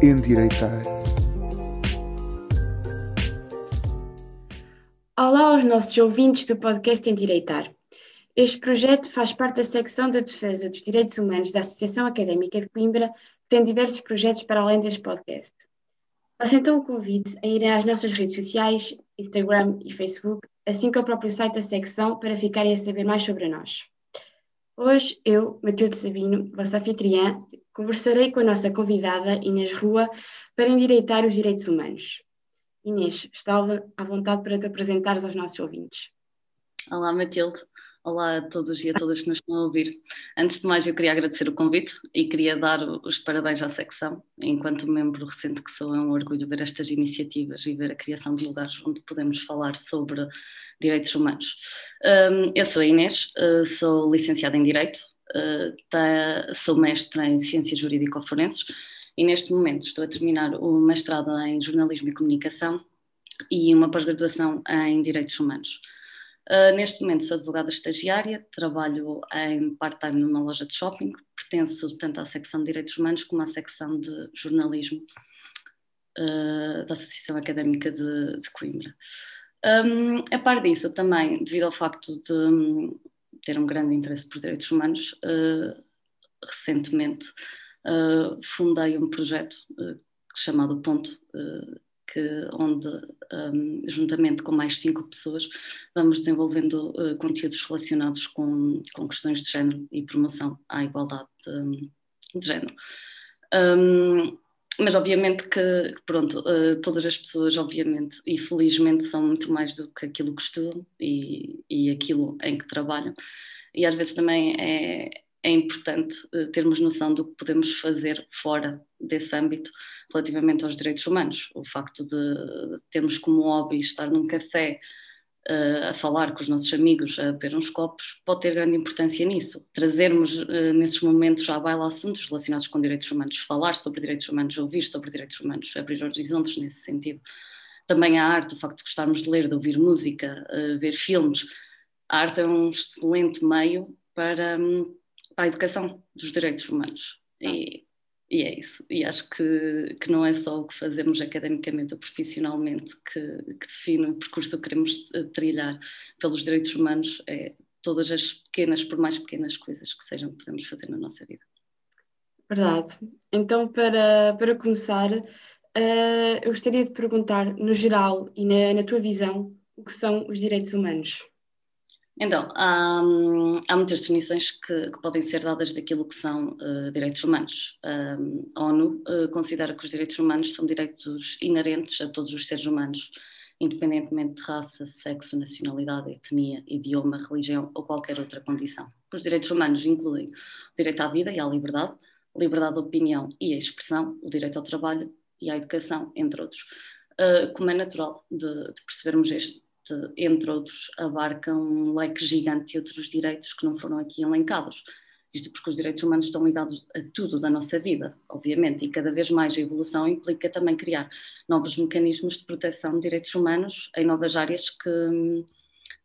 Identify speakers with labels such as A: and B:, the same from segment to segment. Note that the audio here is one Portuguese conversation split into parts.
A: Endireitar.
B: Olá aos nossos ouvintes do podcast Endireitar. Este projeto faz parte da secção de defesa dos direitos humanos da Associação Académica de Coimbra, que tem diversos projetos para além deste podcast. Faço então o convite a irem às nossas redes sociais, Instagram e Facebook, assim como ao próprio site da secção, para ficarem a saber mais sobre nós. Hoje, eu, Matilde Sabino, vossa anfitriã, conversarei com a nossa convidada Inês Rua para endireitar os direitos humanos. Inês, está à vontade para te apresentares aos nossos ouvintes.
C: Olá, Matilde. Olá a todos e a todas que nos estão a ouvir. Antes de mais, eu queria agradecer o convite e queria dar os parabéns à secção. Enquanto membro recente que sou, é um orgulho ver estas iniciativas e ver a criação de lugares onde podemos falar sobre direitos humanos. Hum, eu sou a Inês, eh, sou licenciada em Direito, eh, sou mestre em Ciências Jurídico-Forenses e neste momento estou a terminar o mestrado em Jornalismo e Comunicação e uma pós-graduação em Direitos Humanos. Uh, neste momento sou advogada estagiária, trabalho em part-time numa loja de shopping, pertenço tanto à secção de Direitos Humanos como à secção de Jornalismo uh, da Associação Académica de, de Coimbra. Um, a par disso, também, devido ao facto de um, ter um grande interesse por direitos humanos, uh, recentemente fundei um projeto chamado Ponto, que, onde, um, juntamente com mais cinco pessoas, vamos desenvolvendo uh, conteúdos relacionados com, com questões de género e promoção à igualdade de, de género. Um, mas obviamente que, pronto, uh, todas as pessoas, obviamente, e felizmente, são muito mais do que aquilo que estudam e, e aquilo em que trabalham. E às vezes também é, é importante uh, termos noção do que podemos fazer fora desse âmbito relativamente aos direitos humanos. O facto de, termos como hobby estar num café uh, a falar com os nossos amigos, a beber uns copos, pode ter grande importância nisso. Trazermos uh, nesses momentos à baila assuntos relacionados com direitos humanos, falar sobre direitos humanos, ouvir sobre direitos humanos, abrir horizontes nesse sentido. Também a arte, o facto de gostarmos de ler, de ouvir música, ver filmes. A arte é um excelente meio para, para a educação dos direitos humanos. E, e é isso. E acho que, que não é só o que fazemos academicamente ou profissionalmente que, que define o percurso que queremos eh, trilhar pelos direitos humanos, é todas as pequenas, por mais pequenas coisas que sejam, que podemos fazer na nossa vida.
B: Verdade. Então, para, para começar, uh, eu gostaria de perguntar, no geral e na, na tua visão, o que são os direitos humanos?
C: Então, há, há muitas definições que, que, podem ser dadas daquilo que são uh, direitos humanos. Um, a ONU uh, considera que os direitos humanos são direitos inerentes a todos os seres humanos, independentemente de raça, sexo, nacionalidade, etnia, idioma, religião ou qualquer outra condição. Os direitos humanos incluem o direito à vida e à liberdade, liberdade de opinião e a expressão, o direito ao trabalho e à educação, entre outros. Uh, como é natural de, de percebermos este entre outros, abarca um leque gigante de outros direitos que não foram aqui elencados. Isto porque os direitos humanos estão ligados a tudo da nossa vida, obviamente, e cada vez mais a evolução implica também criar novos mecanismos de proteção de direitos humanos em novas áreas que,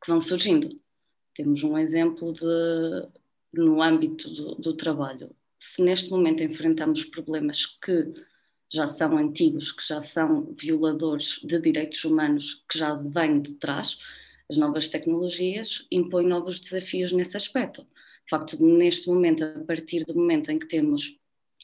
C: que vão surgindo. Temos um exemplo de, no âmbito do, do trabalho. Se neste momento enfrentamos problemas que já são antigos, que já são violadores de direitos humanos que já vêm de trás, as novas tecnologias impõem novos desafios nesse aspecto. O facto de, neste momento, a partir do momento em que temos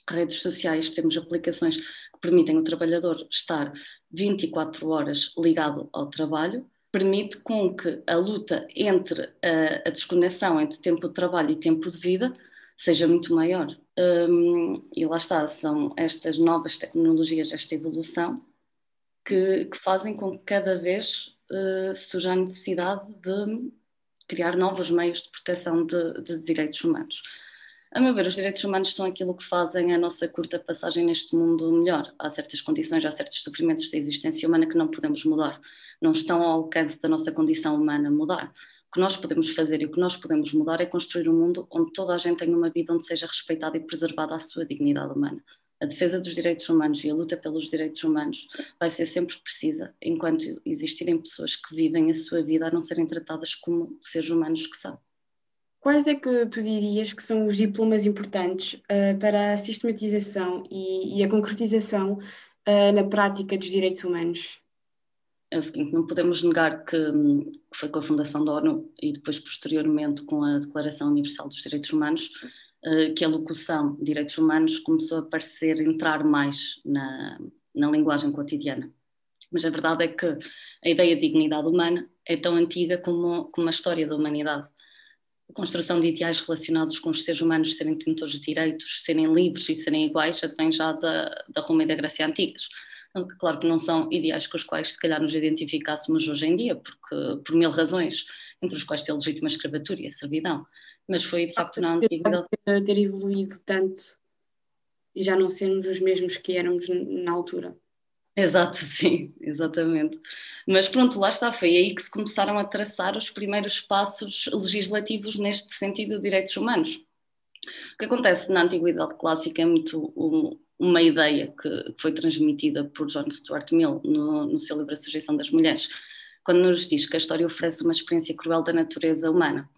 C: redes sociais, temos aplicações que permitem o trabalhador estar 24 horas ligado ao trabalho, permite com que a luta entre a, a desconexão entre tempo de trabalho e tempo de vida seja muito maior. Um, e lá está, são estas novas tecnologias, esta evolução, que, que fazem com que cada vez uh, surja a necessidade de criar novos meios de proteção de, de, direitos humanos. A meu ver, os direitos humanos são aquilo que fazem a nossa curta passagem neste mundo melhor. Há certas condições, há certos sofrimentos da existência humana que não podemos mudar, não estão ao alcance da nossa condição humana mudar. O que nós podemos fazer e o que nós podemos mudar é construir um mundo onde toda a gente tenha uma vida onde seja respeitada e preservada a sua dignidade humana. A defesa dos direitos humanos e a luta pelos direitos humanos vai ser sempre precisa enquanto existirem pessoas que vivem a sua vida a não serem tratadas como seres humanos que são.
B: quais é que tu dirias que são os diplomas importantes uh, para a sistematização e, e a concretização uh, na prática dos direitos humanos?
C: É o seguinte, não podemos negar que, foi com a fundação da ONU e depois posteriormente com a Declaração Universal dos Direitos Humanos uh, que a locução direitos humanos começou a parecer entrar mais na, na linguagem cotidiana. Mas a verdade é que a ideia de dignidade humana é tão antiga como, como a história da humanidade a construção de ideais relacionados com os seres humanos serem detentores de direitos, serem livres e serem iguais, advém já da, da Roma e da Grécia antigas. Claro que não são ideais com os quais se calhar nos identificássemos hoje em dia, porque por mil razões, entre os quais a legítima escravatura e a servidão, mas foi de facto na antiguidade.
B: Ter evoluído tanto e já não sermos os mesmos que éramos na altura.
C: Exato, sim, exatamente. Mas pronto, lá está, foi aí que se começaram a traçar os primeiros passos legislativos neste sentido de direitos humanos. O que acontece na Antiguidade Clássica é muito uma ideia que, que, foi transmitida por John Stuart Mill no, no seu livro A Sujeição das Mulheres, quando nos diz que a história oferece uma experiência cruel da natureza humana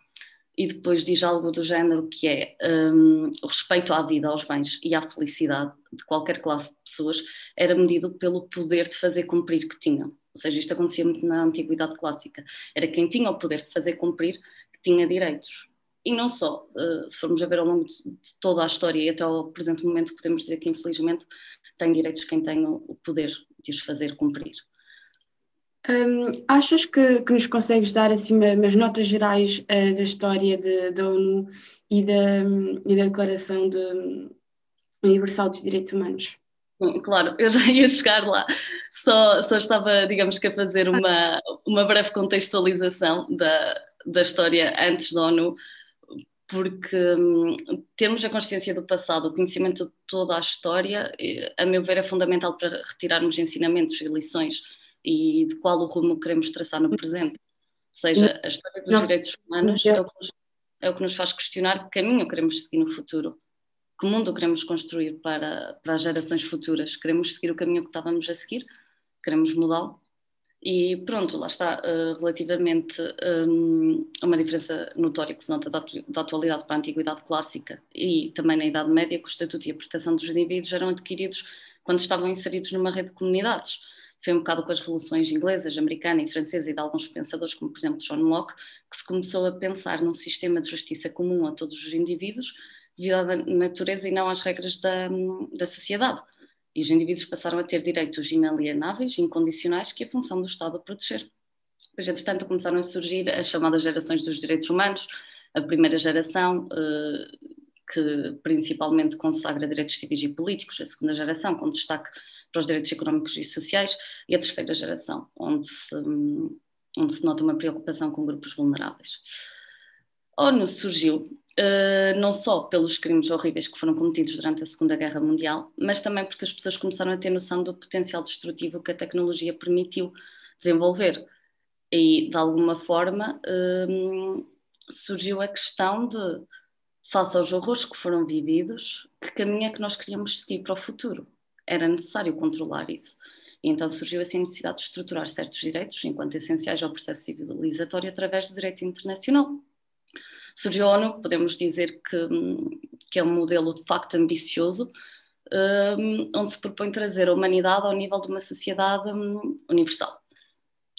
C: e depois diz algo do género que é um, o respeito à vida, aos bens e à felicidade de qualquer classe de pessoas era medido pelo poder de fazer cumprir que tinham. Ou seja, isto acontecia muito na antiguidade clássica. Era quem tinha o poder de fazer cumprir que tinha direitos. E não só, uh, se formos a ver ao longo de, de, toda a história e até ao presente momento, podemos dizer que infelizmente tem direitos quem tem o poder de os fazer cumprir.
B: Um, achas que, que, nos consegues dar assim umas notas gerais uh, da história da ONU e da, e da Declaração de, Universal dos Direitos Humanos?
C: Claro, eu já ia chegar lá, só, só estava, digamos que, a fazer uma, uma breve contextualização da, da história antes da ONU, porque hum, termos a consciência do passado, o conhecimento de toda a história, a meu ver, é fundamental para retirarmos ensinamentos e lições e de qual o rumo queremos traçar no presente. Ou seja, a história dos direitos humanos é o, nos, é o, que nos faz questionar que caminho queremos seguir no futuro. Que mundo queremos construir para, para as gerações futuras? Queremos seguir o caminho que estávamos a seguir? Queremos mudá-lo? E pronto, lá está, uh, relativamente um, a uma diferença notória que se nota da, da, atualidade para a antiguidade clássica e também na Idade Média, que o estatuto e a proteção dos indivíduos eram adquiridos quando estavam inseridos numa rede de comunidades foi um bocado com as revoluções inglesas, americana e francesa e de alguns pensadores, como por exemplo John Locke, que se começou a pensar num sistema de justiça comum a todos os indivíduos, devido à natureza e não às regras da, da sociedade. E os indivíduos passaram a ter direitos inalienáveis, incondicionais, que a função do Estado a proteger. Pois, entretanto, começaram a surgir as chamadas gerações dos direitos humanos, a primeira geração, eh, que principalmente consagra direitos civis e políticos, a segunda geração, com destaque para os direitos económicos e sociais, e a terceira geração, onde se, onde se nota uma preocupação com grupos vulneráveis. A ONU surgiu uh, não só pelos crimes horríveis que foram cometidos durante a Segunda Guerra Mundial, mas também porque as pessoas começaram a ter noção do potencial destrutivo que a tecnologia permitiu desenvolver. E, de alguma forma, uh, surgiu a questão de, face aos horrores que foram vividos, que caminho é que nós queríamos seguir para o futuro? era necessário controlar isso. E então surgiu assim a necessidade de estruturar certos direitos enquanto essenciais ao processo civilizatório através do direito internacional. ONU, podemos dizer que, que é um modelo de facto ambicioso, um, onde se propõe trazer a humanidade ao nível de uma sociedade um, universal.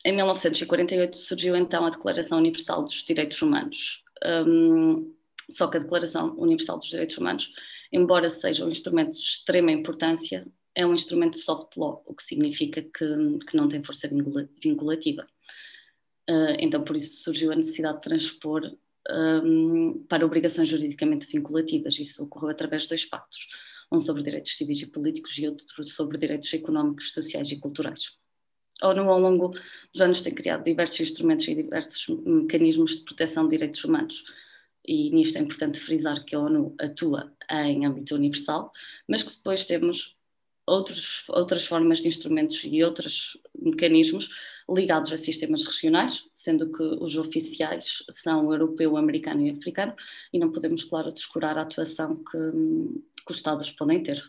C: Em 1948 surgiu então a Declaração Universal dos Direitos Humanos. Um, só que a Declaração Universal dos Direitos Humanos, embora seja um instrumento de extrema importância, é um instrumento de soft law, o que significa que, que não tem força vinculativa. Então, por isso surgiu a necessidade de transpor um, para obrigações juridicamente vinculativas. Isso ocorreu através de dois pactos, um sobre direitos civis e políticos e outro sobre direitos económicos, sociais e culturais. A ONU, ao longo dos anos, tem criado diversos instrumentos e diversos mecanismos de proteção de direitos humanos. E nisto é importante frisar que a ONU atua em âmbito universal, mas que depois temos outros, outras formas de instrumentos e outros mecanismos ligados a sistemas regionais, sendo que os oficiais são europeu, americano e africano, e não podemos, claro, descurar a atuação que, que os Estados podem ter.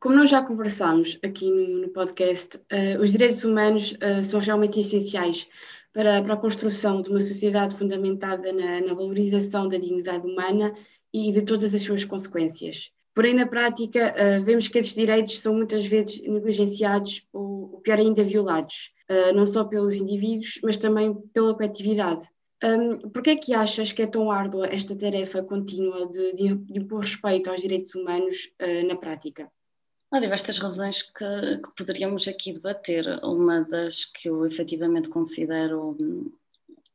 B: Como nós já conversámos aqui no, no podcast, uh, os direitos humanos uh, são realmente essenciais para, para a construção de uma sociedade fundamentada na, na valorização da dignidade humana e de todas as suas consequências. Porém, na prática, uh, vemos que esses direitos são muitas vezes negligenciados ou pior ainda, violados, uh, não só pelos indivíduos, mas também pela coletividade. Um, Por que é que achas que é tão árdua esta tarefa contínua de, de, de impor respeito aos direitos humanos uh, na prática?
C: Há diversas razões que, que, poderíamos aqui debater. Uma das que eu efetivamente considero hum,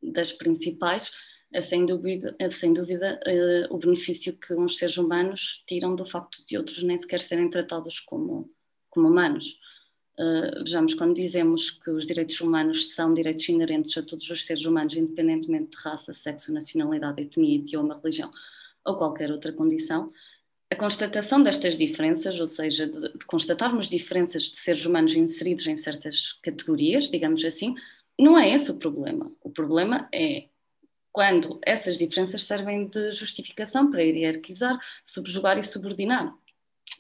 C: das principais é sem dúvida, é sem dúvida uh, o benefício que uns seres humanos tiram do facto de outros nem sequer serem tratados como, como humanos. Uh, vejamos, quando dizemos que os direitos humanos são direitos inerentes a todos os seres humanos, independentemente de raça, sexo, nacionalidade, etnia, idioma, religião ou qualquer outra condição, a constatação destas diferenças, ou seja, de, de, constatarmos diferenças de seres humanos inseridos em certas categorias, digamos assim, não é esse o problema. O problema é quando essas diferenças servem de justificação para hierarquizar, subjugar e subordinar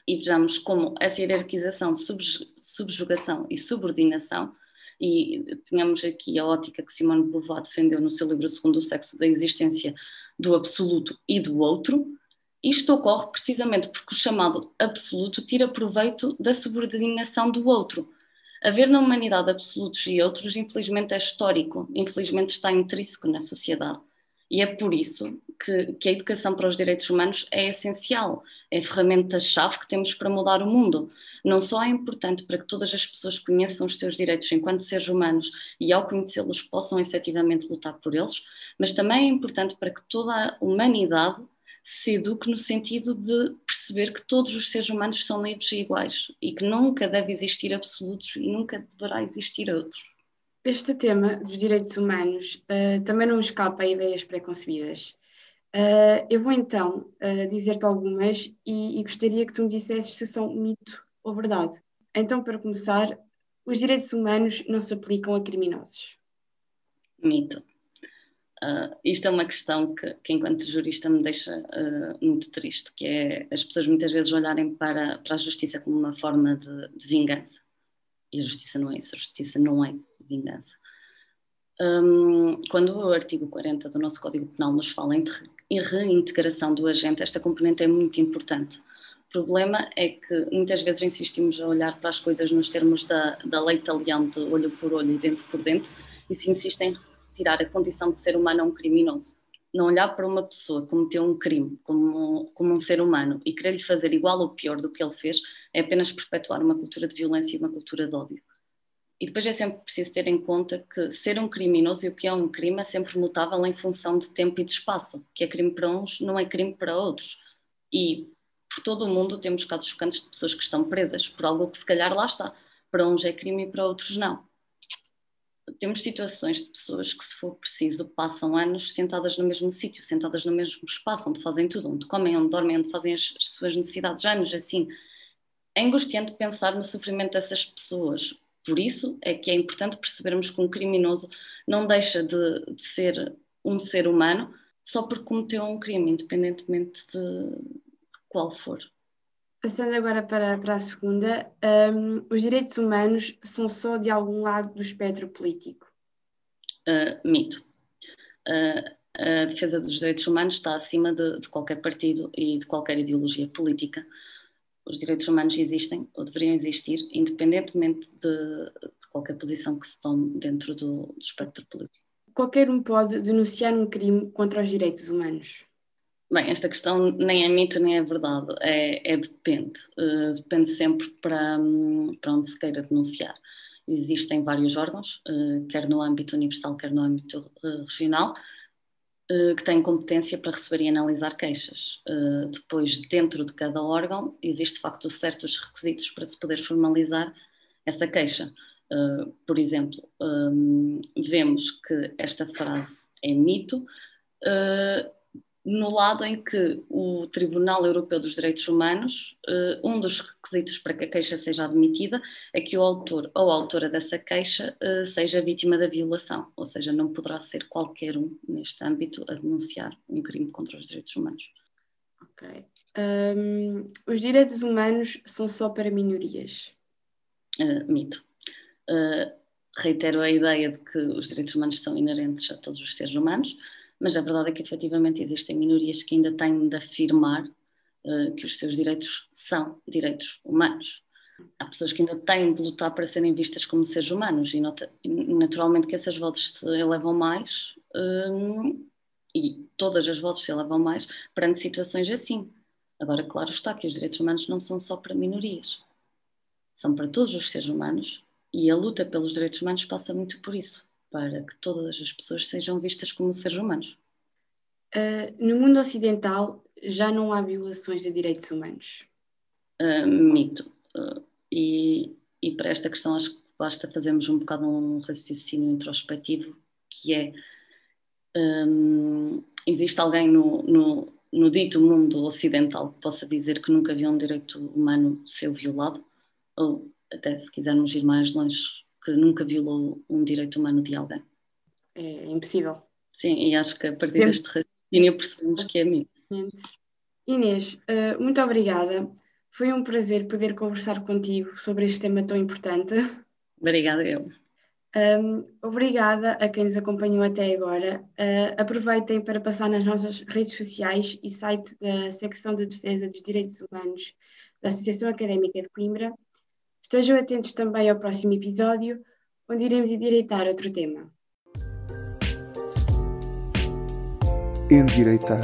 C: e vejamos como essa hierarquização, subjugação e subordinação, e tínhamos aqui a ótica que Simone de Beauvoir defendeu no seu livro Segundo o Sexo, da existência do absoluto e do outro, isto ocorre precisamente porque o chamado absoluto tira proveito da subordinação do outro. Haver na humanidade absolutos e outros, infelizmente, é histórico, infelizmente está intrínseco na sociedade. E é por isso que, que, a educação para os direitos humanos é essencial, é a ferramenta-chave que temos para mudar o mundo. Não só é importante para que todas as pessoas conheçam os seus direitos enquanto seres humanos e, ao conhecê-los, possam efetivamente lutar por eles, mas também é importante para que toda a humanidade se eduque no sentido de perceber que todos os seres humanos são livres e iguais e que nunca deve existir absolutos e nunca deverá existir outros.
B: Este tema dos direitos humanos uh, também não escapa a ideias preconcebidas. Uh, eu vou então uh, dizer-te algumas e, e, gostaria que tu me dissesses se são mito ou verdade. Então, para começar, os direitos humanos não se aplicam a criminosos.
C: Mito. Uh, isto é uma questão que, que enquanto jurista, me deixa muito triste, que é as pessoas muitas vezes olharem para, para a justiça como uma forma de, de vingança. E a justiça não é isso, a justiça não é vingança. Um, quando o artigo 40 do nosso Código Penal nos fala em reintegração do agente, esta componente é muito importante. O problema é que muitas vezes insistimos a olhar para as coisas nos termos da, da lei italiana de olho por olho e dente por dente e se insistem em tirar a condição de ser humano a um criminoso. Não olhar para uma pessoa que cometeu um crime como, como um ser humano e querer lhe fazer igual ou pior do que ele fez é apenas perpetuar uma cultura de violência e uma cultura de ódio. E depois é sempre preciso ter em conta que ser um criminoso e o que é um crime é sempre mutável em função de tempo e de espaço. O que é crime para uns não é crime para outros. E por todo o mundo temos casos chocantes de pessoas que estão presas por algo que se calhar lá está. Para uns é crime e para outros não. Temos situações de pessoas que, se for preciso, passam anos sentadas no mesmo sítio, sentadas no mesmo espaço, onde fazem tudo, onde comem, onde dormem, onde fazem as, as suas necessidades, anos assim. É angustiante pensar no sofrimento dessas pessoas, por isso é que é importante percebermos que um criminoso não deixa de, de ser um ser humano só porque cometeu um crime, independentemente de, de qual for.
B: Passando agora para, para a segunda, um, os direitos humanos são só de algum lado do espectro político?
C: Uh, mito. Uh, a defesa dos direitos humanos está acima de, de, qualquer partido e de qualquer ideologia política os direitos humanos existem ou deveriam existir, independentemente de, de qualquer posição que se tome dentro do, do, espectro político.
B: Qualquer um pode denunciar um crime contra os direitos humanos?
C: Bem, esta questão nem é mito nem é verdade, é, é depende. Uh, depende sempre para, para onde se queira denunciar. Existem vários órgãos, uh, quer no âmbito universal, quer no âmbito uh, regional, que têm competência para receber e analisar queixas. Eh, depois, dentro de cada órgão, existe de facto certos requisitos para se poder formalizar essa queixa. Eh, por exemplo, vemos que esta frase é mito, no lado em que o Tribunal Europeu dos Direitos Humanos, eh, um dos requisitos para que a queixa seja admitida é que o autor ou a autora dessa queixa eh, seja vítima da violação, ou seja, não poderá ser qualquer um neste âmbito a denunciar um crime contra os direitos humanos.
B: Ok. Um, os direitos humanos são só para minorias?
C: Uh, mito. Uh, reitero a ideia de que os direitos humanos são inerentes a todos os seres humanos, mas a verdade é que efetivamente existem minorias que ainda têm de afirmar uh, que os seus direitos são direitos humanos. Há pessoas que ainda têm de lutar para serem vistas como seres humanos e nota, naturalmente que essas vozes se elevam mais uh, e todas as vozes se elevam mais perante situações assim. Agora, claro está que os direitos humanos não são só para minorias, são para todos os seres humanos e a luta pelos direitos humanos passa muito por isso, para que todas as pessoas sejam vistas como seres humanos.
B: Uh, no mundo ocidental já não há violações de direitos humanos?
C: Uh, mito. Uh, e, e para esta questão acho que basta fazermos um bocado um raciocínio introspectivo, que é um, existe alguém no, no, no, dito mundo ocidental que possa dizer que nunca viu um direito humano ser violado? Ou até se quisermos ir mais longe, que nunca violou um direito humano de alguém?
B: É impossível.
C: Sim, e acho que a partir Temos... deste raciocínio percebemos que é mim.
B: Inês, uh, muito obrigada. Foi um prazer poder conversar contigo sobre este tema tão importante.
C: Obrigada, eu.
B: Um, obrigada a quem nos acompanhou até agora. Uh, aproveitem para passar nas nossas redes sociais e site da Secção de Defesa dos Direitos Humanos da Associação Académica de Coimbra. Estejam atentos também ao próximo episódio, onde iremos endireitar outro tema.
A: Endireitar